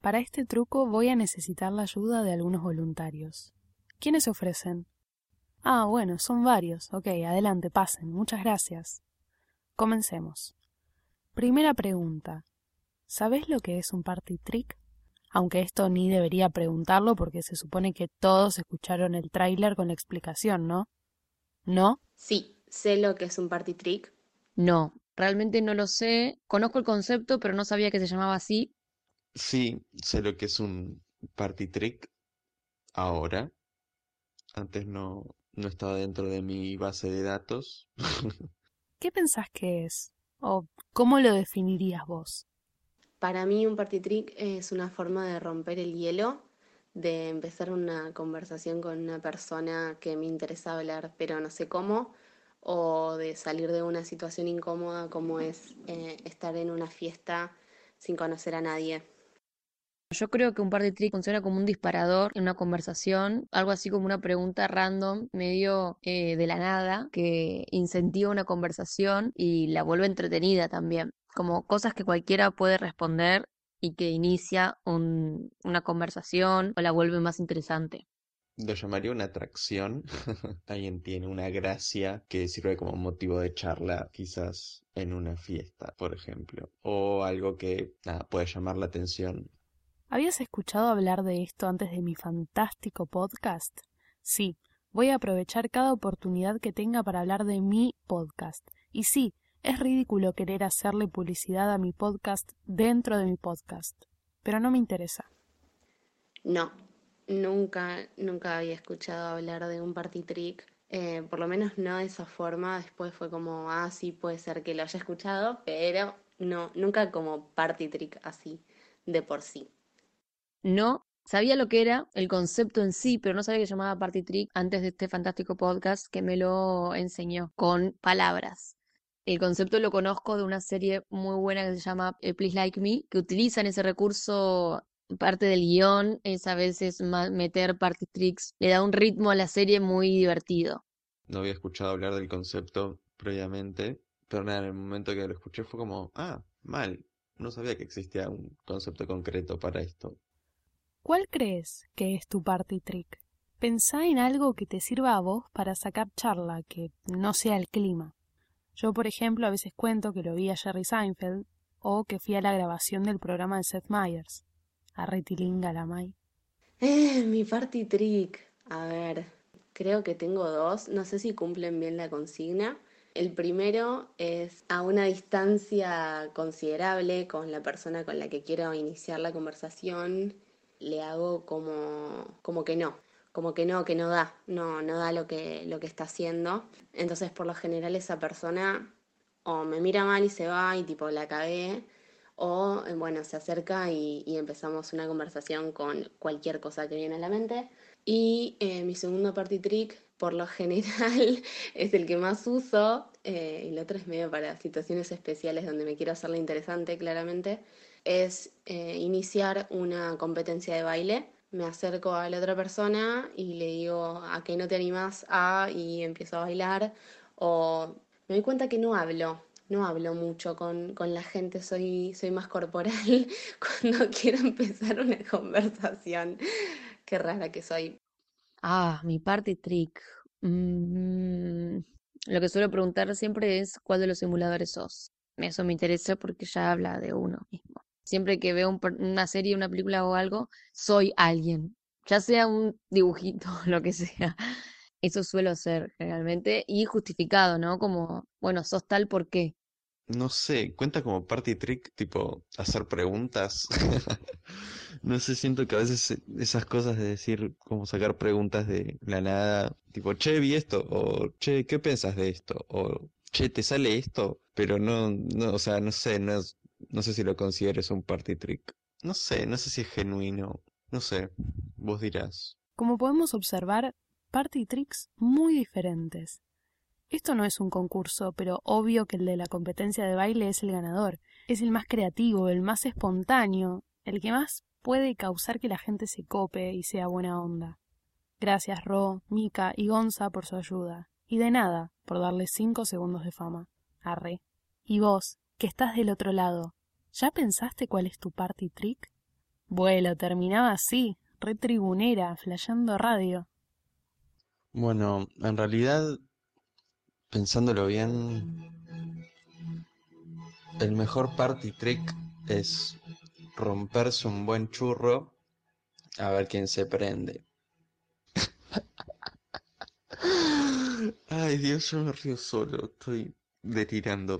Para este truco voy a necesitar la ayuda de algunos voluntarios. ¿Quiénes se ofrecen? Ah, bueno, son varios. Ok, adelante, pasen. Muchas gracias. Comencemos. Primera pregunta. ¿Sabes lo que es un party trick? Aunque esto ni debería preguntarlo porque se supone que todos escucharon el tráiler con la explicación, ¿no? ¿No? Sí, sé lo que es un party trick. No, realmente no lo sé. Conozco el concepto, pero no sabía que se llamaba así. Sí, sé lo que es un party trick ahora. Antes no, no estaba dentro de mi base de datos. ¿Qué pensás que es? ¿O cómo lo definirías vos? Para mí un party trick es una forma de romper el hielo, de empezar una conversación con una persona que me interesa hablar, pero no sé cómo, o de salir de una situación incómoda como es eh, estar en una fiesta sin conocer a nadie. Yo creo que un party trick funciona como un disparador en una conversación, algo así como una pregunta random, medio eh, de la nada, que incentiva una conversación y la vuelve entretenida también como cosas que cualquiera puede responder y que inicia una conversación o la vuelve más interesante. Lo llamaría una atracción. Alguien tiene una gracia que sirve como motivo de charla, quizás en una fiesta, por ejemplo. O algo que puede llamar la atención. ¿Habías escuchado hablar de esto antes de mi fantástico podcast? Sí, voy a aprovechar cada oportunidad que tenga para hablar de mi podcast. Y sí, es ridículo querer hacerle publicidad a mi podcast dentro de mi podcast, pero no me interesa. No, nunca, nunca había escuchado hablar de un party trick. Eh, por lo menos no de esa forma. Después fue como, ah, sí, puede ser que lo haya escuchado, pero no, nunca como party trick así, de por sí. No, sabía lo que era el concepto en sí, pero no sabía que llamaba party trick antes de este fantástico podcast que me lo enseñó con palabras. El concepto lo conozco de una serie muy buena que se llama eh, Please Like Me, que utilizan ese recurso parte del guion, es a veces meter party tricks, le da un ritmo a la serie muy divertido. No había escuchado hablar del concepto previamente, pero nada, en el momento que lo escuché fue como, ah, mal, no sabía que existía un concepto concreto para esto. ¿Cuál crees que es tu party trick? Pensá en algo que te sirva a vos para sacar charla, que no sea el clima. Yo, por ejemplo, a veces cuento que lo vi a Jerry Seinfeld o que fui a la grabación del programa de Seth Meyers. A Retilinga la May. Eh, mi party trick. A ver, creo que tengo dos. No sé si cumplen bien la consigna. El primero es a una distancia considerable con la persona con la que quiero iniciar la conversación. Le hago como, como que no como que no, que no da, no, no da lo que, lo que está haciendo. Entonces, por lo general, esa persona o me mira mal y se va y tipo la cagué, o bueno, se acerca y, empezamos una conversación con cualquier cosa que viene a la mente. Y eh, mi segundo party trick, por lo general, es el que más uso, eh, y el otro es medio para situaciones especiales donde me quiero hacerle interesante, claramente, es eh, iniciar una competencia de baile me acerco a la otra persona y le digo a que no te animas a y empiezo a bailar o me doy cuenta que no hablo, no hablo mucho con, con la gente, soy, soy más corporal cuando quiero empezar una conversación. Qué rara que soy. Ah, mi party trick. Mm, lo que suelo preguntar siempre es cuál de los simuladores sos. Eso me interesa porque ya habla de uno mismo. Siempre que veo una serie, una película o algo, soy alguien, ya sea un dibujito, lo que sea. Eso suelo ser generalmente y justificado, ¿no? Como, bueno, sos tal por qué. No sé, cuenta como party trick, tipo hacer preguntas. no sé, siento que a veces esas cosas de decir, como sacar preguntas de la nada, tipo, che, vi esto, o che, ¿qué piensas de esto? O che, ¿te sale esto? Pero no, no, o sea, no sé, no no sé si lo consideres un party trick. No sé, no sé si es genuino. No sé, vos dirás. Como podemos observar, party tricks muy diferentes. Esto no es un concurso, pero obvio que el de la competencia de baile es el ganador. Es el más creativo, el más espontáneo, el que más puede causar que la gente se cope y sea buena onda. Gracias Ro, Mika y Gonza por su ayuda. Y de nada por darle cinco segundos de fama. Arre. Y vos, que estás del otro lado, ¿ya pensaste cuál es tu party trick? Bueno, terminaba así, re tribunera, flasheando radio. Bueno, en realidad, pensándolo bien, el mejor party trick es romperse un buen churro a ver quién se prende. Ay, Dios, yo me río solo, estoy delirando.